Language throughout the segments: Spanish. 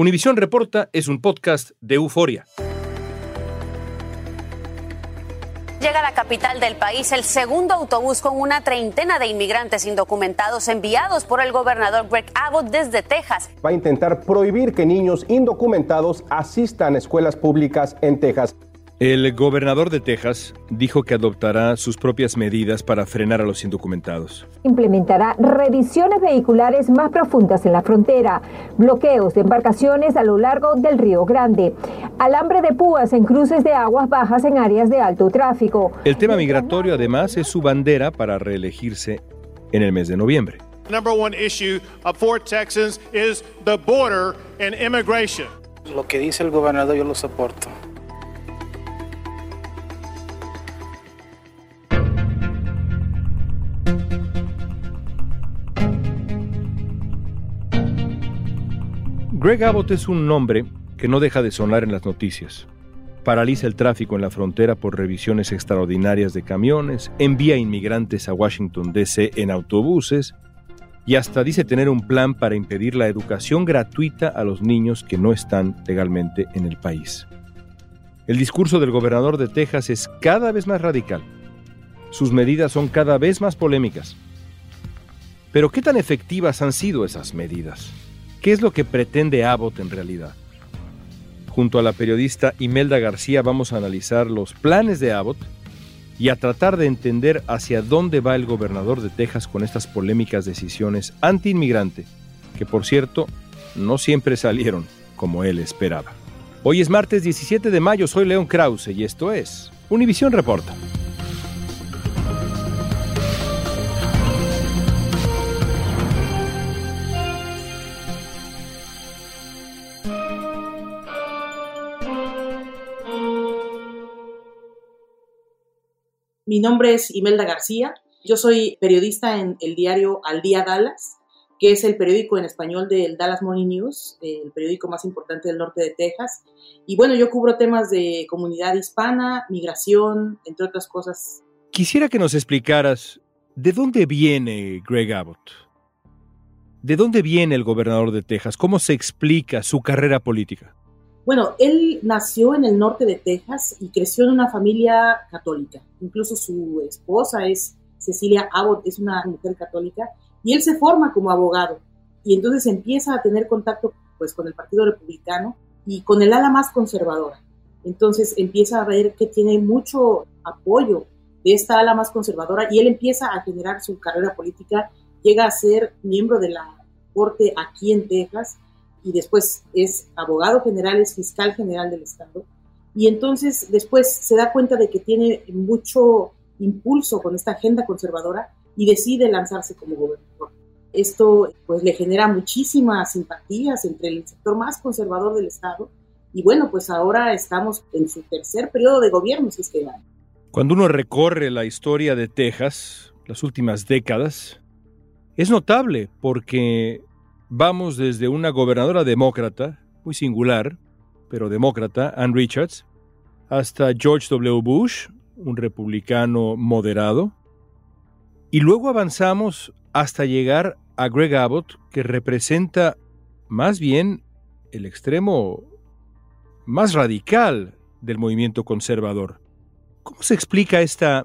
Univisión Reporta es un podcast de euforia. Llega a la capital del país el segundo autobús con una treintena de inmigrantes indocumentados enviados por el gobernador Greg Abbott desde Texas. Va a intentar prohibir que niños indocumentados asistan a escuelas públicas en Texas. El gobernador de Texas dijo que adoptará sus propias medidas para frenar a los indocumentados. Implementará revisiones vehiculares más profundas en la frontera, bloqueos de embarcaciones a lo largo del Río Grande, alambre de púas en cruces de aguas bajas en áreas de alto tráfico. El tema migratorio además es su bandera para reelegirse en el mes de noviembre. number one issue for Texans is the border and immigration. Lo que dice el gobernador yo lo soporto. Greg Abbott es un nombre que no deja de sonar en las noticias. Paraliza el tráfico en la frontera por revisiones extraordinarias de camiones, envía inmigrantes a Washington, D.C. en autobuses y hasta dice tener un plan para impedir la educación gratuita a los niños que no están legalmente en el país. El discurso del gobernador de Texas es cada vez más radical. Sus medidas son cada vez más polémicas. Pero ¿qué tan efectivas han sido esas medidas? ¿Qué es lo que pretende Abbott en realidad? Junto a la periodista Imelda García vamos a analizar los planes de Abbott y a tratar de entender hacia dónde va el gobernador de Texas con estas polémicas decisiones anti-inmigrante, que por cierto no siempre salieron como él esperaba. Hoy es martes 17 de mayo, soy León Krause y esto es Univisión Reporta. Mi nombre es Imelda García. Yo soy periodista en el diario Al Día Dallas, que es el periódico en español del Dallas Morning News, el periódico más importante del norte de Texas. Y bueno, yo cubro temas de comunidad hispana, migración, entre otras cosas. Quisiera que nos explicaras de dónde viene Greg Abbott. ¿De dónde viene el gobernador de Texas? ¿Cómo se explica su carrera política? Bueno, él nació en el norte de Texas y creció en una familia católica. Incluso su esposa es Cecilia Abbott, es una mujer católica, y él se forma como abogado. Y entonces empieza a tener contacto pues, con el Partido Republicano y con el ala más conservadora. Entonces empieza a ver que tiene mucho apoyo de esta ala más conservadora y él empieza a generar su carrera política, llega a ser miembro de la corte aquí en Texas y después es abogado general, es fiscal general del Estado. Y entonces después se da cuenta de que tiene mucho impulso con esta agenda conservadora y decide lanzarse como gobernador. Esto pues le genera muchísimas simpatías entre el sector más conservador del Estado y bueno, pues ahora estamos en su tercer periodo de gobierno, si es que gana. Cuando uno recorre la historia de Texas, las últimas décadas, es notable porque vamos desde una gobernadora demócrata, muy singular, pero demócrata, Ann Richards, hasta George W. Bush, un republicano moderado, y luego avanzamos hasta llegar a Greg Abbott, que representa más bien el extremo más radical del movimiento conservador. ¿Cómo se explica esta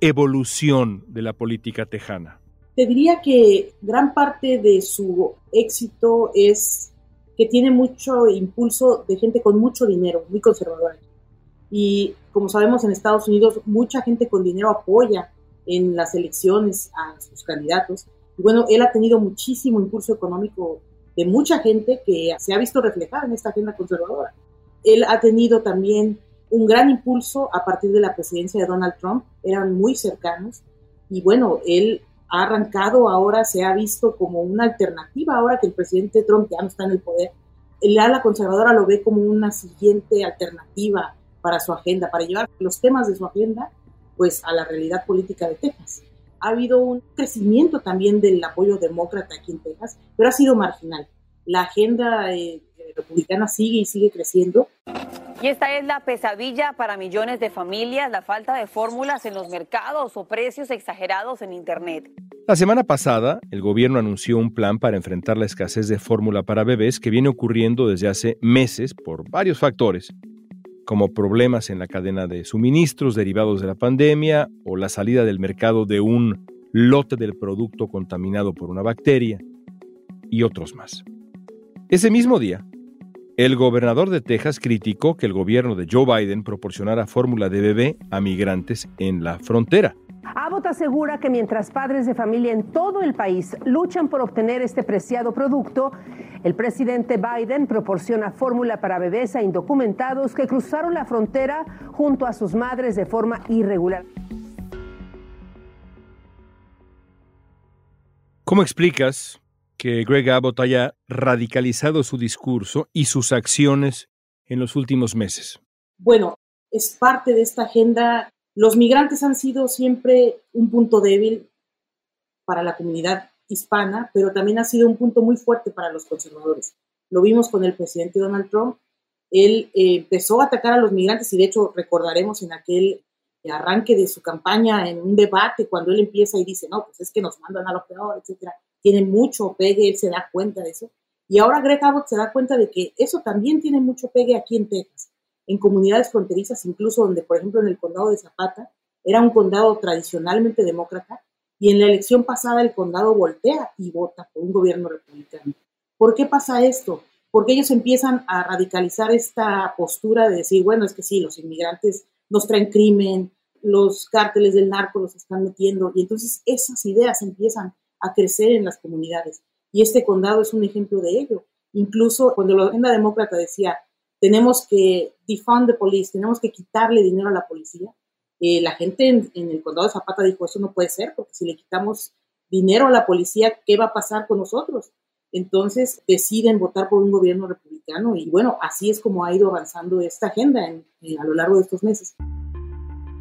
evolución de la política tejana? Te diría que gran parte de su éxito es que tiene mucho impulso de gente con mucho dinero, muy conservadora. Y como sabemos en Estados Unidos, mucha gente con dinero apoya en las elecciones a sus candidatos. Y bueno, él ha tenido muchísimo impulso económico de mucha gente que se ha visto reflejada en esta agenda conservadora. Él ha tenido también un gran impulso a partir de la presidencia de Donald Trump, eran muy cercanos y bueno, él ha arrancado ahora, se ha visto como una alternativa ahora que el presidente Trump ya no está en el poder. el ala conservadora lo ve como una siguiente alternativa para su agenda, para llevar los temas de su agenda pues a la realidad política de Texas. Ha habido un crecimiento también del apoyo demócrata aquí en Texas, pero ha sido marginal. La agenda eh, republicana sigue y sigue creciendo. Y esta es la pesadilla para millones de familias, la falta de fórmulas en los mercados o precios exagerados en Internet. La semana pasada, el gobierno anunció un plan para enfrentar la escasez de fórmula para bebés que viene ocurriendo desde hace meses por varios factores, como problemas en la cadena de suministros derivados de la pandemia o la salida del mercado de un lote del producto contaminado por una bacteria y otros más. Ese mismo día, el gobernador de Texas criticó que el gobierno de Joe Biden proporcionara fórmula de bebé a migrantes en la frontera. Abbott asegura que mientras padres de familia en todo el país luchan por obtener este preciado producto, el presidente Biden proporciona fórmula para bebés a indocumentados que cruzaron la frontera junto a sus madres de forma irregular. ¿Cómo explicas que Greg Abbott haya radicalizado su discurso y sus acciones en los últimos meses? Bueno, es parte de esta agenda. Los migrantes han sido siempre un punto débil para la comunidad hispana, pero también ha sido un punto muy fuerte para los conservadores. Lo vimos con el presidente Donald Trump. Él eh, empezó a atacar a los migrantes y de hecho recordaremos en aquel arranque de su campaña en un debate cuando él empieza y dice, no, pues es que nos mandan a lo peor, etcétera tiene mucho pegue, él se da cuenta de eso. Y ahora Greg Abbott se da cuenta de que eso también tiene mucho pegue aquí en Texas, en comunidades fronterizas, incluso donde, por ejemplo, en el condado de Zapata, era un condado tradicionalmente demócrata, y en la elección pasada el condado voltea y vota por un gobierno republicano. ¿Por qué pasa esto? Porque ellos empiezan a radicalizar esta postura de decir, bueno, es que sí, los inmigrantes nos traen crimen, los cárteles del narco los están metiendo, y entonces esas ideas empiezan a crecer en las comunidades. Y este condado es un ejemplo de ello. Incluso cuando la agenda demócrata decía, tenemos que defund the police, tenemos que quitarle dinero a la policía, eh, la gente en, el condado de Zapata dijo, eso no puede ser, porque si le quitamos dinero a la policía, ¿qué va a pasar con nosotros? Entonces deciden votar por un gobierno republicano y bueno, así es como ha ido avanzando esta agenda a lo largo de estos meses.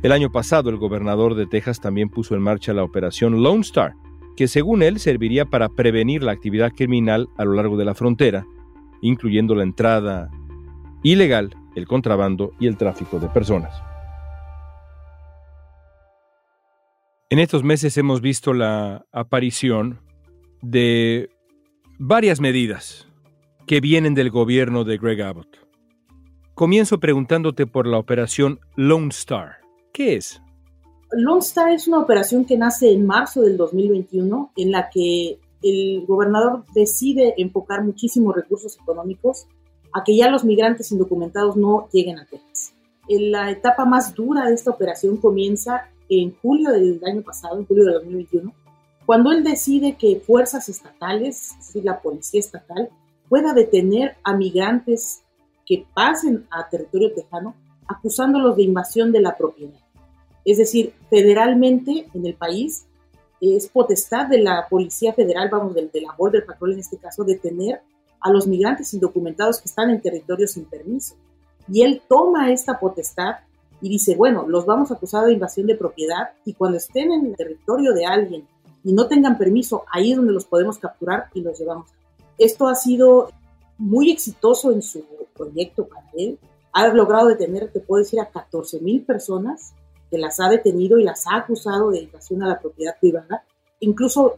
El año pasado el gobernador de Texas también puso en marcha la operación Lone Star, que según él serviría para prevenir la actividad criminal a lo largo de la frontera, incluyendo la entrada ilegal, el contrabando y el tráfico de personas. En estos meses hemos visto la aparición de varias medidas que vienen del gobierno de Greg Abbott. Comienzo preguntándote por la operación Lone Star. ¿Qué es? Lone Star es una operación que nace en marzo del 2021 en la que el gobernador decide enfocar muchísimos recursos económicos a que ya los migrantes indocumentados no lleguen a Texas. La etapa más dura de esta operación comienza en julio del año pasado, en julio del 2021, cuando él decide que fuerzas estatales, es decir, la policía estatal, pueda detener a migrantes que pasen a territorio tejano acusándolos de invasión de la propiedad. Es decir, federalmente en el país es potestad de la Policía Federal, vamos, de, de la Border Patrol en este caso, detener a los migrantes indocumentados que están en territorio sin permiso. Y él toma esta potestad y dice, bueno, los vamos a acusar de invasión de propiedad y cuando estén en el territorio de alguien y no tengan permiso, ahí es donde los podemos capturar y los llevamos. Esto ha sido muy exitoso en su proyecto para él. Ha logrado detener, te puedo decir, a 14 mil personas que las ha detenido y las ha acusado de invasión a la propiedad privada. Incluso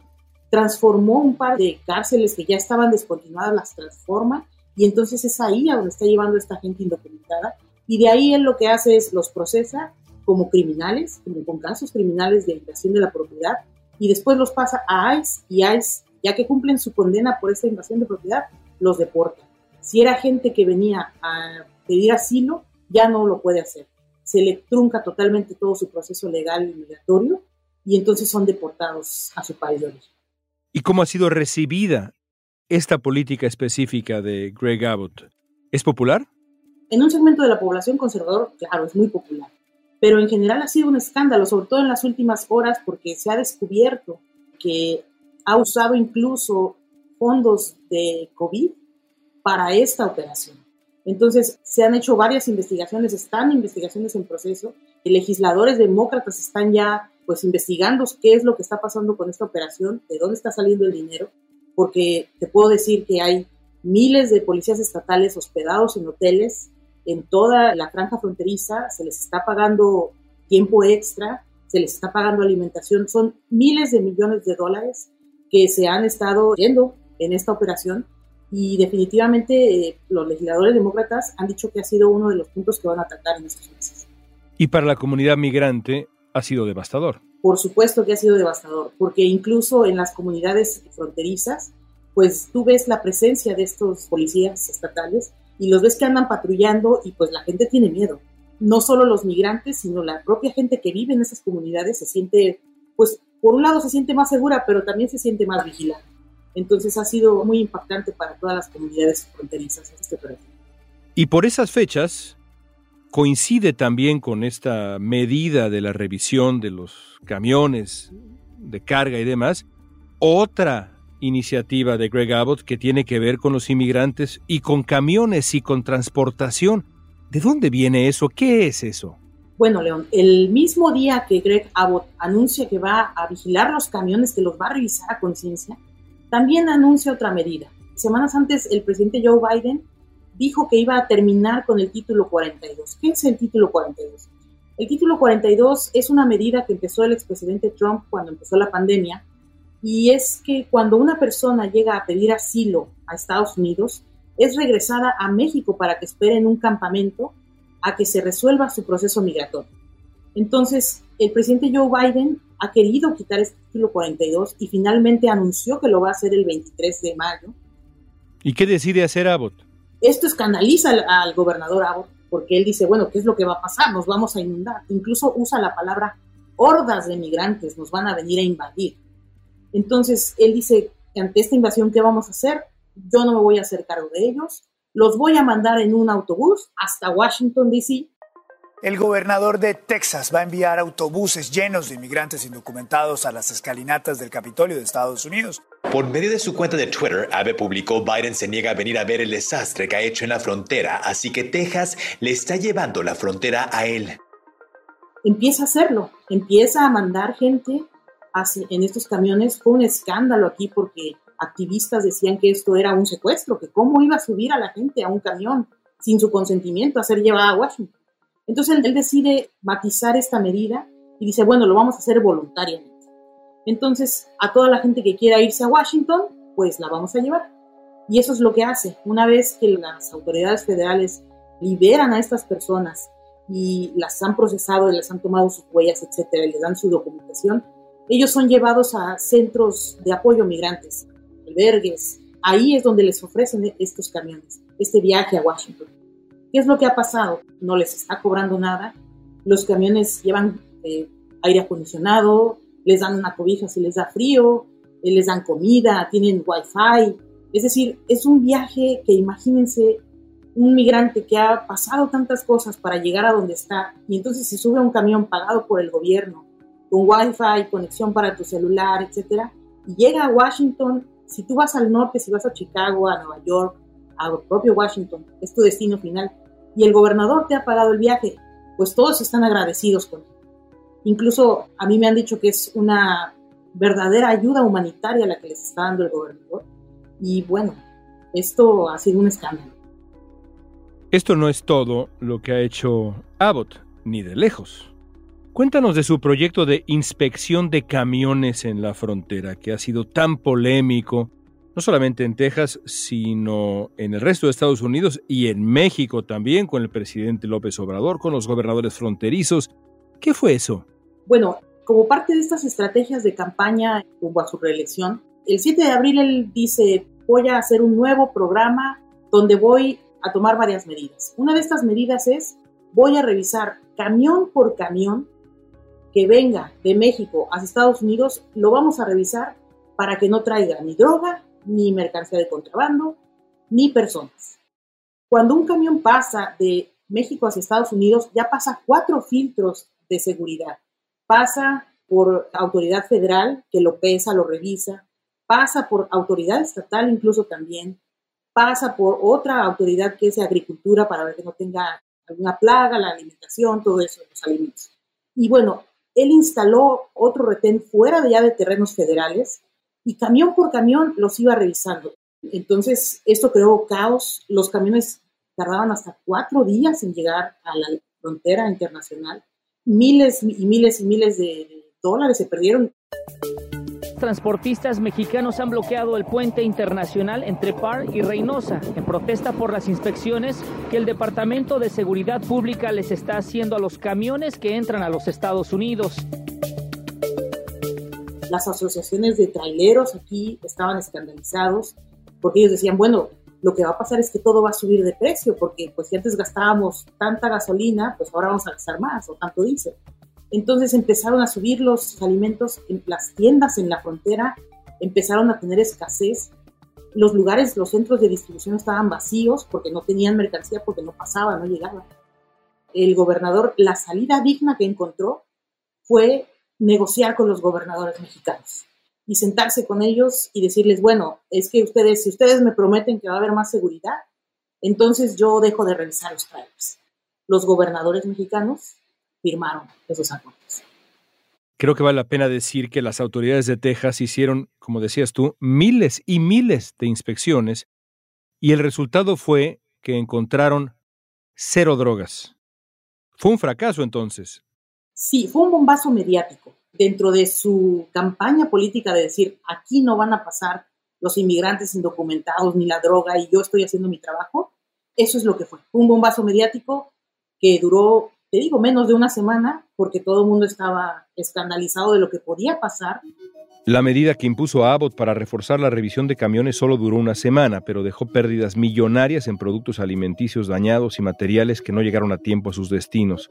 transformó un par de cárceles que ya estaban descontinuadas, las transforma y entonces es ahí a donde está llevando esta gente indocumentada. Y de ahí él lo que hace es los procesa como criminales, como con casos criminales de invasión de la propiedad, y después los pasa a ICE y ICE, ya que cumplen su condena por esta invasión de propiedad, los deporta. Si era gente que venía a pedir asilo, ya no lo puede hacer se le trunca totalmente todo su proceso legal y migratorio y entonces son deportados a su país de origen. ¿Y cómo ha sido recibida esta política específica de Greg Abbott? ¿Es popular? En un segmento de la población conservador, claro, es muy popular, pero en general ha sido un escándalo, sobre todo en las últimas horas, porque se ha descubierto que ha usado incluso fondos de COVID para esta operación. Entonces, se han hecho varias investigaciones, están investigaciones en proceso, legisladores demócratas están ya pues investigando qué es lo que está pasando con esta operación, de dónde está saliendo el dinero, porque te puedo decir que hay miles de policías estatales hospedados en hoteles en toda la franja fronteriza, se les está pagando tiempo extra, se les está pagando alimentación, son miles de millones de dólares que se han estado yendo en esta operación y definitivamente eh, los legisladores demócratas han dicho que ha sido uno de los puntos que van a tratar en estos meses. Y para la comunidad migrante ha sido devastador. Por supuesto que ha sido devastador, porque incluso en las comunidades fronterizas, pues tú ves la presencia de estos policías estatales y los ves que andan patrullando y pues la gente tiene miedo. No solo los migrantes, sino la propia gente que vive en esas comunidades se siente, pues por un lado se siente más segura, pero también se siente más vigilada. Entonces ha sido muy impactante para todas las comunidades fronterizas este proyecto. Y por esas fechas coincide también con esta medida de la revisión de los camiones de carga y demás, otra iniciativa de Greg Abbott que tiene que ver con los inmigrantes y con camiones y con transportación. ¿De dónde viene eso? ¿Qué es eso? Bueno, León, el mismo día que Greg Abbott anuncia que va a vigilar los camiones, que los va a revisar a conciencia, también anuncia otra medida. Semanas antes, el presidente Joe Biden dijo que iba a terminar con el título 42. ¿Qué es el título 42? El título 42 es una medida que empezó el expresidente Trump cuando empezó la pandemia y es que cuando una persona llega a pedir asilo a Estados Unidos, es regresada a México para que espere en un campamento a que se resuelva su proceso migratorio. Entonces, el presidente Joe Biden ha querido quitar este título 42 y finalmente anunció que lo va a hacer el 23 de mayo. ¿Y qué decide hacer Abbott? Esto escandaliza al, al gobernador Abbott porque él dice, bueno, ¿qué es lo que va a pasar? Nos vamos a inundar. Incluso usa la palabra hordas de migrantes nos van a venir a invadir. Entonces, él dice, ante esta invasión, ¿qué vamos a hacer? Yo no me voy a hacer cargo de ellos, los voy a mandar en un autobús hasta Washington, D.C. El gobernador de Texas va a enviar autobuses llenos de inmigrantes indocumentados a las escalinatas del Capitolio de Estados Unidos. Por medio de su cuenta de Twitter, Abe publicó Biden se niega a venir a ver el desastre que ha hecho en la frontera, así que Texas le está llevando la frontera a él. Empieza a hacerlo, empieza a mandar gente en estos camiones. Fue un escándalo aquí porque activistas decían que esto era un secuestro, que cómo iba a subir a la gente a un camión sin su consentimiento a ser llevada a Washington. Entonces él, decide matizar esta medida y dice, bueno, lo vamos a hacer voluntariamente. Entonces, a toda la gente que quiera irse a Washington, pues la vamos a llevar. Y eso es lo que hace. Una vez que las autoridades federales liberan a estas personas y las han procesado, y les han tomado sus huellas, etcétera, y les dan su documentación, ellos son llevados a centros de apoyo migrantes, albergues. Ahí es donde les ofrecen estos camiones, este viaje a Washington. ¿Qué es lo que ha pasado? No les está cobrando nada. Los camiones llevan eh, aire acondicionado, les dan una cobija si les da frío, eh, les dan comida, tienen wifi. Es decir, es un viaje que imagínense un migrante que ha pasado tantas cosas para llegar a donde está y entonces se sube a un camión pagado por el gobierno con wifi, conexión para tu celular, etcétera, y llega a Washington. Si tú vas al norte, si vas a Chicago, a Nueva York, a propio Washington, es tu destino final, y el gobernador te ha pagado el viaje, pues todos están agradecidos con él. Incluso a mí me han dicho que es una verdadera ayuda humanitaria la que les está dando el gobernador. Y bueno, esto ha sido un escándalo. Esto no es todo lo que ha hecho Abbott, ni de lejos. Cuéntanos de su proyecto de inspección de camiones en la frontera, que ha sido tan polémico, no solamente en Texas, sino en el resto de Estados Unidos y en México también, con el presidente López Obrador, con los gobernadores fronterizos. ¿Qué fue eso? Bueno, como parte de estas estrategias de campaña rumbo a su reelección, el 7 de abril él dice, voy a hacer un nuevo programa donde voy a tomar varias medidas. Una de estas medidas es, voy a revisar camión por camión que venga de México a Estados Unidos, lo vamos a revisar para que no traiga ni droga, ni mercancía de contrabando, ni personas. Cuando un camión pasa de México hacia Estados Unidos, ya pasa cuatro filtros de seguridad. Pasa por autoridad federal que lo pesa, lo revisa, pasa por autoridad estatal incluso también, pasa por otra autoridad que es de agricultura para ver que no tenga alguna plaga, la alimentación, todo eso, los alimentos. Y bueno, él instaló otro retén fuera de ya de terrenos federales y camión por camión los iba revisando. Entonces, esto creó caos. Los camiones tardaban hasta cuatro días en llegar a la frontera internacional. Miles y miles y miles de, dólares se perdieron. Transportistas mexicanos han bloqueado el puente internacional entre Par y Reynosa en protesta por las inspecciones que el Departamento de Seguridad Pública les está haciendo a los camiones que entran a los Estados Unidos. Las asociaciones de traileros aquí estaban escandalizados porque ellos decían, bueno, lo que va a pasar es que todo va a subir de precio, porque pues si antes gastábamos tanta gasolina, pues ahora vamos a gastar más, o tanto dice. Entonces empezaron a subir los alimentos en las tiendas en la frontera, empezaron a tener escasez, los lugares, los centros de distribución estaban vacíos porque no tenían mercancía, porque no pasaba, no llegaba. El gobernador, la salida digna que encontró fue negociar con los gobernadores mexicanos y sentarse con ellos y decirles, bueno, es que ustedes, si ustedes me prometen que va a haber más seguridad, entonces yo dejo de revisar los trailers. Los gobernadores mexicanos firmaron esos acuerdos. Creo que vale la pena decir que las autoridades de Texas hicieron, como decías tú, miles y miles de inspecciones y el resultado fue que encontraron cero drogas. Fue un fracaso entonces. Sí, fue un bombazo mediático dentro de su campaña política de decir, aquí no van a pasar los inmigrantes indocumentados ni la droga y yo estoy haciendo mi trabajo, eso es lo que fue. Un bombazo mediático que duró, te digo, menos de una semana porque todo el mundo estaba escandalizado de lo que podía pasar. La medida que impuso Abbott para reforzar la revisión de camiones solo duró una semana, pero dejó pérdidas millonarias en productos alimenticios dañados y materiales que no llegaron a tiempo a sus destinos.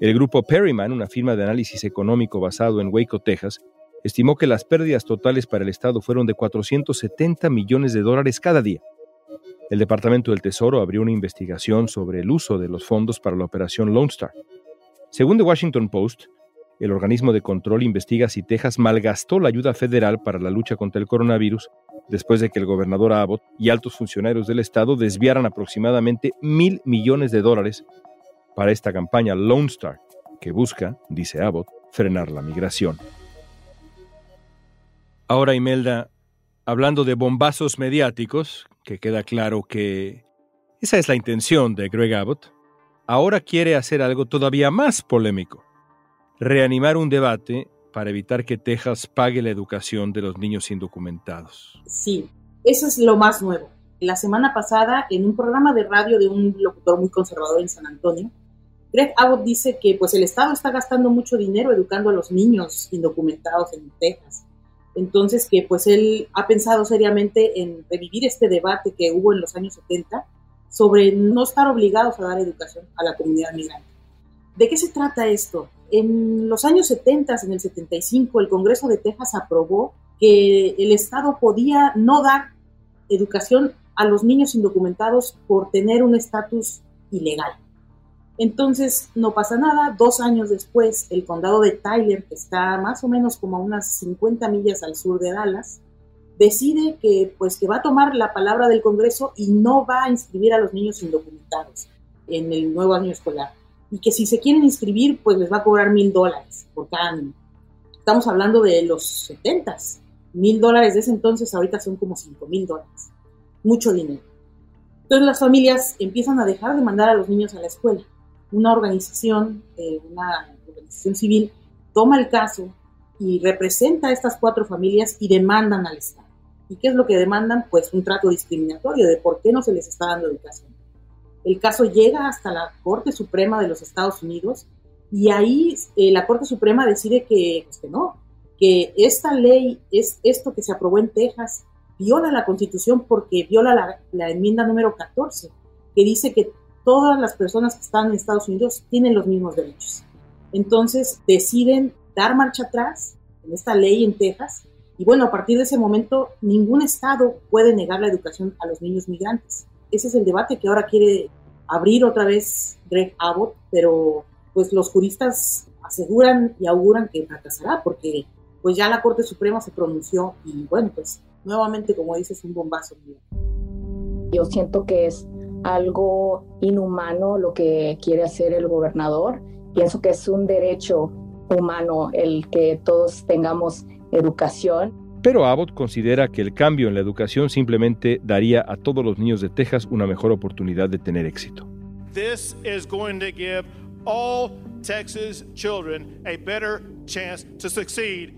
El grupo Perryman, una firma de análisis económico basado en Waco, Texas, estimó que las pérdidas totales para el Estado fueron de 470 millones de dólares cada día. El Departamento del Tesoro abrió una investigación sobre el uso de los fondos para la operación Lone Star. Según The Washington Post, el organismo de control investiga si Texas malgastó la ayuda federal para la lucha contra el coronavirus después de que el gobernador Abbott y altos funcionarios del estado desviaran aproximadamente mil millones de dólares para esta campaña Lone Star, que busca, dice Abbott, frenar la migración. Ahora, Imelda, hablando de bombazos mediáticos, que queda claro que esa es la intención de Greg Abbott, ahora quiere hacer algo todavía más polémico, reanimar un debate para evitar que Texas pague la educación de los niños indocumentados. Sí, eso es lo más nuevo. La semana pasada, en un programa de radio de un locutor muy conservador en San Antonio, Greg Abbott dice que pues el Estado está gastando mucho dinero educando a los niños indocumentados en Texas. Entonces que pues él ha pensado seriamente en revivir este debate que hubo en los años 70 sobre no estar obligados a dar educación a la comunidad migrante. ¿De qué se trata esto? En los años 70, en el 75, el Congreso de Texas aprobó que el Estado podía no dar educación a los niños indocumentados por tener un estatus ilegal. Entonces, no pasa nada. Dos años después, el condado de Tyler, que está más o menos como a unas 50 millas al sur de Dallas, decide que, pues, que va a tomar la palabra del Congreso y no va a inscribir a los niños indocumentados en el nuevo año escolar. Y que si se quieren inscribir, pues les va a cobrar mil dólares por cada. Estamos hablando de los 70. Mil dólares de ese entonces ahorita son como cinco mil dólares. Mucho dinero. Entonces las familias empiezan a dejar de mandar a los niños a la escuela una organización, eh, una organización civil, toma el caso y representa a estas cuatro familias y demandan al Estado. ¿Y qué es lo que demandan? Pues un trato discriminatorio de por qué no se les está dando educación. El caso llega hasta la Corte Suprema de los Estados Unidos y ahí eh, la Corte Suprema decide que, pues que no, que esta ley, es esto que se aprobó en Texas, viola la Constitución porque viola la, la enmienda número 14, que dice que todas las personas que están en Estados Unidos tienen los mismos derechos. Entonces deciden dar marcha atrás en esta ley en Texas y bueno, a partir de ese momento ningún estado puede negar la educación a los niños migrantes. Ese es el debate que ahora quiere abrir otra vez Greg Abbott, pero pues los juristas aseguran y auguran que fracasará porque pues ya la Corte Suprema se pronunció y bueno, pues nuevamente como dices un bombazo. Yo siento que es algo inhumano lo que quiere hacer el gobernador. Pienso que es un derecho humano el que todos tengamos educación. Pero Abbott considera que el cambio en la educación simplemente daría a todos los niños de Texas una mejor oportunidad de tener éxito. This is going to give all Texas children a better chance to succeed.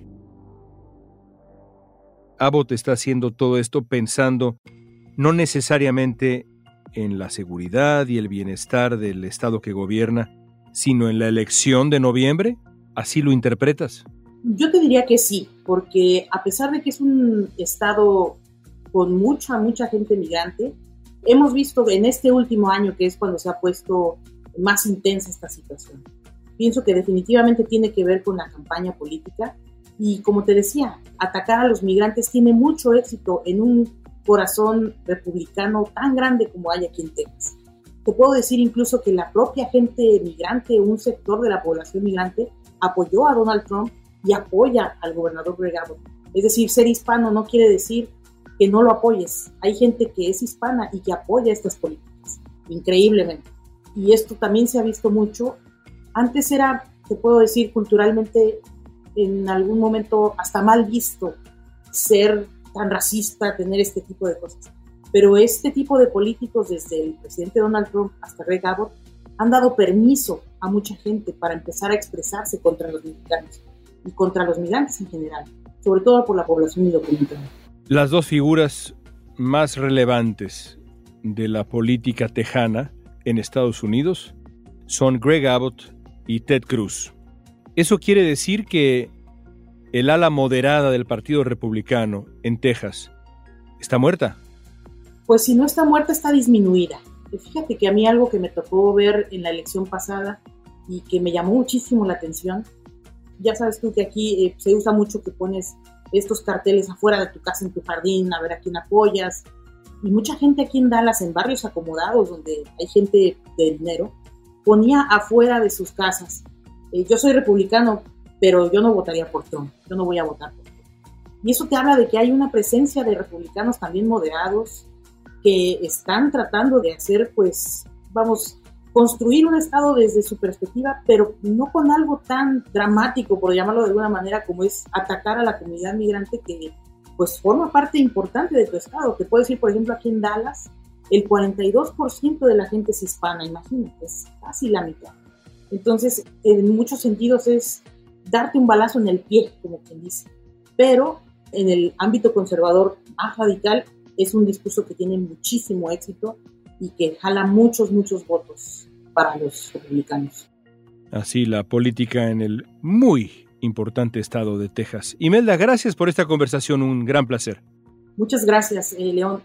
Abbott está haciendo todo esto pensando no necesariamente en la seguridad y el bienestar del Estado que gobierna, sino en la elección de noviembre. ¿Así lo interpretas? Yo te diría que sí, porque a pesar de que es un estado con mucha, mucha gente migrante, hemos visto en este último año que es cuando se ha puesto más intensa esta situación. Pienso que definitivamente tiene que ver con la campaña política y como te decía, atacar a los migrantes tiene mucho éxito en un corazón republicano tan grande como hay aquí en Texas. Te puedo decir incluso que la propia gente migrante, un sector de la población migrante, apoyó a Donald Trump y apoya al gobernador Greg Abbott. Es decir, ser hispano no quiere decir que no lo apoyes. Hay gente que es hispana y que apoya estas políticas, increíblemente. Y esto también se ha visto mucho. Antes era, te puedo decir, culturalmente, en algún momento hasta mal visto ser tan racista, tener este tipo de cosas. Pero este tipo de políticos, desde el presidente Donald Trump hasta Greg Abbott, han dado permiso a mucha gente para empezar a expresarse contra los mexicanos y contra los migrantes en general, sobre todo por la población indocumentada. Las dos figuras más relevantes de la política tejana en Estados Unidos son Greg Abbott y Ted Cruz. Eso quiere decir que el ala moderada del Partido Republicano en Texas está muerta. Pues si no está muerta, está disminuida. Fíjate que a mí algo que me tocó ver en la elección pasada y que me llamó muchísimo la atención ya sabes tú que aquí eh, se usa mucho que pones estos carteles afuera de tu casa, en tu jardín, a ver a quién apoyas. Y mucha gente aquí en Dallas, en barrios acomodados, donde hay gente de dinero, ponía afuera de sus casas. Eh, yo soy republicano, pero yo no votaría por Trump. Yo no voy a votar por Trump. Y eso te habla de que hay una presencia de republicanos también moderados que están tratando de hacer, pues, vamos, construir un Estado desde su perspectiva, pero no con algo tan dramático, por llamarlo de alguna manera, como es atacar a la comunidad migrante que pues forma parte importante de tu Estado. Te puedo decir, por ejemplo, aquí en Dallas, el 42% de la gente es hispana, imagínate, es casi la mitad. Entonces, en muchos sentidos es darte un balazo en el pie, como quien dice. Pero en el ámbito conservador más radical es un discurso que tiene muchísimo éxito y que jala muchos, muchos votos para los republicanos. Así la política en el muy importante estado de Texas. Imelda, gracias por esta conversación, un gran placer. Muchas gracias, eh, León.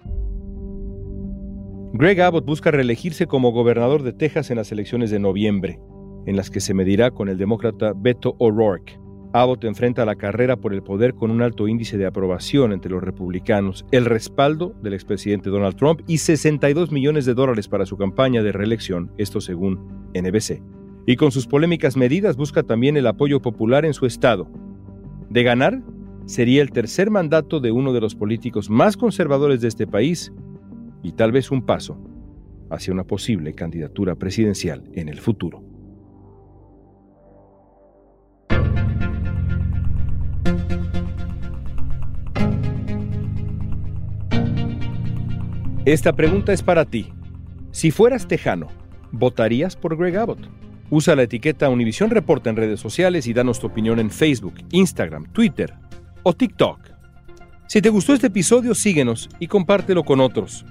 Greg Abbott busca reelegirse como gobernador de Texas en las elecciones de noviembre, en las que se medirá con el demócrata Beto O'Rourke. Abbott enfrenta la carrera por el poder con un alto índice de aprobación entre los republicanos, el respaldo del expresidente Donald Trump y 62 millones de dólares para su campaña de reelección, esto según NBC. Y con sus polémicas medidas busca también el apoyo popular en su estado. De ganar, sería el tercer mandato de uno de los políticos más conservadores de este país y tal vez un paso hacia una posible candidatura presidencial en el futuro. Esta pregunta es para ti. Si fueras tejano, ¿votarías por Greg Abbott? Usa la etiqueta Univision Reporta en redes sociales y danos tu opinión en Facebook, Instagram, Twitter o TikTok. Si te gustó este episodio, síguenos y compártelo con otros.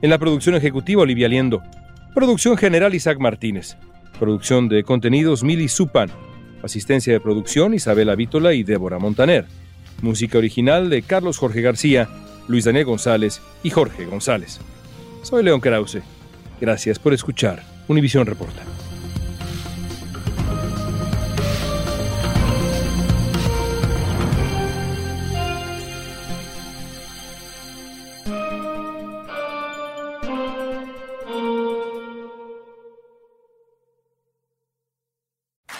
En la producción ejecutiva, Olivia Liendo. Producción general, Isaac Martínez. Producción de contenidos, Mili Supan. Asistencia de producción, Isabela Vítola y Débora Montaner. Música original de Carlos Jorge García Luis Daniel González y Jorge González. Soy León Krause. Gracias por escuchar Univisión Reporta.